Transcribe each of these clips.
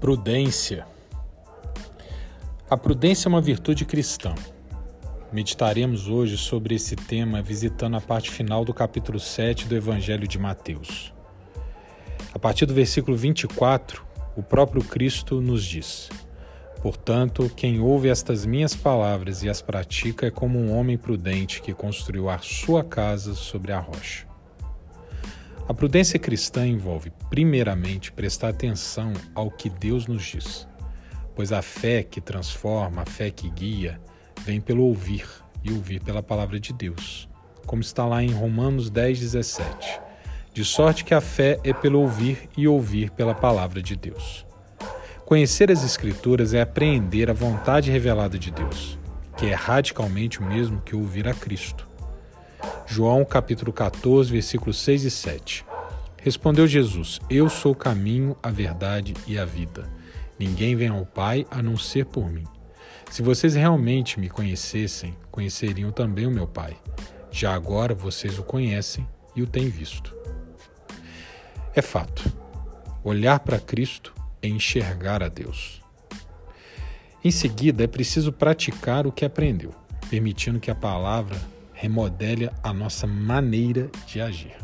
Prudência. A prudência é uma virtude cristã. Meditaremos hoje sobre esse tema visitando a parte final do capítulo 7 do Evangelho de Mateus. A partir do versículo 24, o próprio Cristo nos diz: Portanto, quem ouve estas minhas palavras e as pratica é como um homem prudente que construiu a sua casa sobre a rocha. A prudência cristã envolve, primeiramente, prestar atenção ao que Deus nos diz, pois a fé que transforma, a fé que guia, vem pelo ouvir e ouvir pela palavra de Deus, como está lá em Romanos 10, 17. De sorte que a fé é pelo ouvir e ouvir pela palavra de Deus. Conhecer as Escrituras é apreender a vontade revelada de Deus, que é radicalmente o mesmo que ouvir a Cristo. João capítulo 14, versículos 6 e 7. Respondeu Jesus: Eu sou o caminho, a verdade e a vida. Ninguém vem ao Pai a não ser por mim. Se vocês realmente me conhecessem, conheceriam também o meu Pai. Já agora vocês o conhecem e o têm visto. É fato. Olhar para Cristo é enxergar a Deus. Em seguida, é preciso praticar o que aprendeu, permitindo que a palavra remodele a nossa maneira de agir.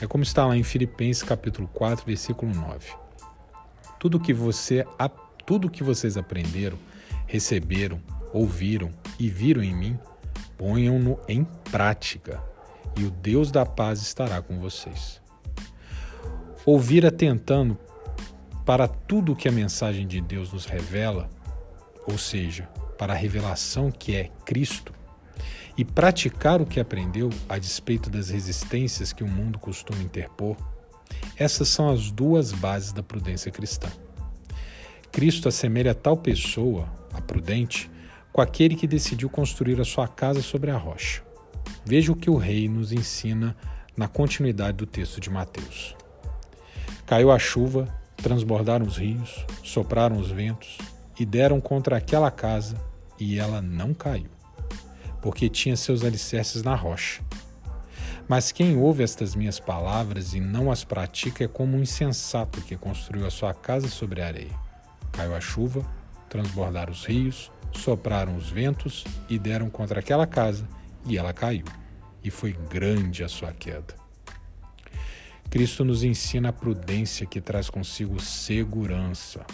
É como está lá em Filipenses capítulo 4, versículo 9. Tudo que você tudo que vocês aprenderam, receberam, ouviram e viram em mim, ponham-no em prática, e o Deus da paz estará com vocês. Ouvir atentando para tudo que a mensagem de Deus nos revela, ou seja, para a revelação que é Cristo, e praticar o que aprendeu a despeito das resistências que o mundo costuma interpor, essas são as duas bases da prudência cristã. Cristo assemelha tal pessoa, a prudente, com aquele que decidiu construir a sua casa sobre a rocha. Veja o que o rei nos ensina na continuidade do texto de Mateus. Caiu a chuva, transbordaram os rios, sopraram os ventos e deram contra aquela casa, e ela não caiu porque tinha seus alicerces na rocha. Mas quem ouve estas minhas palavras e não as pratica é como um insensato que construiu a sua casa sobre a areia. Caiu a chuva, transbordaram os rios, sopraram os ventos e deram contra aquela casa, e ela caiu. E foi grande a sua queda. Cristo nos ensina a prudência que traz consigo segurança.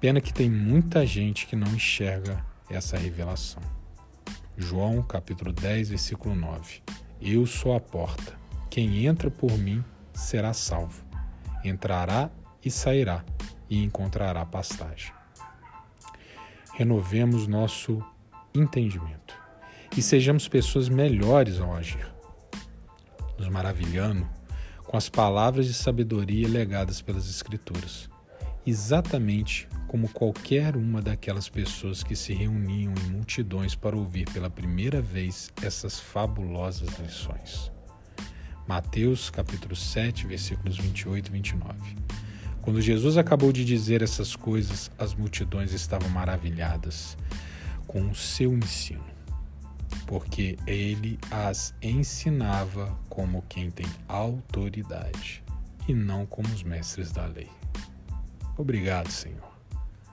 Pena que tem muita gente que não enxerga essa revelação. João capítulo 10, versículo 9. Eu sou a porta. Quem entra por mim será salvo. Entrará e sairá e encontrará pastagem. Renovemos nosso entendimento e sejamos pessoas melhores ao agir, nos maravilhando com as palavras de sabedoria legadas pelas Escrituras, exatamente como qualquer uma daquelas pessoas que se reuniam em multidões para ouvir pela primeira vez essas fabulosas lições. Mateus capítulo 7, versículos 28 e 29. Quando Jesus acabou de dizer essas coisas, as multidões estavam maravilhadas com o seu ensino, porque ele as ensinava como quem tem autoridade e não como os mestres da lei. Obrigado, Senhor.